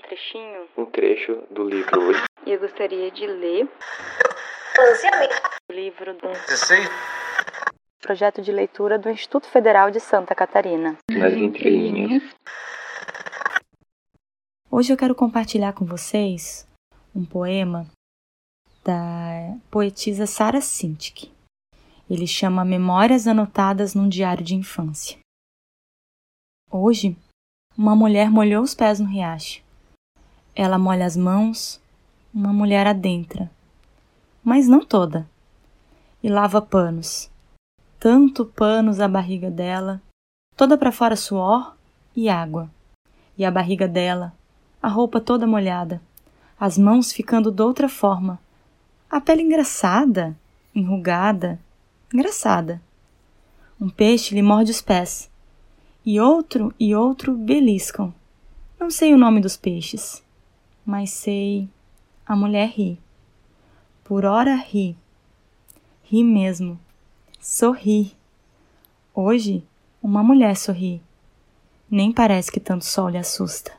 trechinho? Um trecho do livro. E eu gostaria de ler o livro do projeto de leitura do Instituto Federal de Santa Catarina. Nas entrelinhas. Hoje eu quero compartilhar com vocês um poema da poetisa Sara Sintik. Ele chama Memórias Anotadas num Diário de Infância. Hoje, uma mulher molhou os pés no riacho. Ela molha as mãos, uma mulher adentra, mas não toda, e lava panos. Tanto panos a barriga dela, toda para fora suor e água. E a barriga dela, a roupa toda molhada, as mãos ficando de outra forma, a pele engraçada, enrugada, engraçada. Um peixe lhe morde os pés, e outro e outro beliscam. Não sei o nome dos peixes, mas sei. A mulher ri. Por hora ri. Ri mesmo. Sorri. Hoje, uma mulher sorri. Nem parece que tanto sol lhe assusta.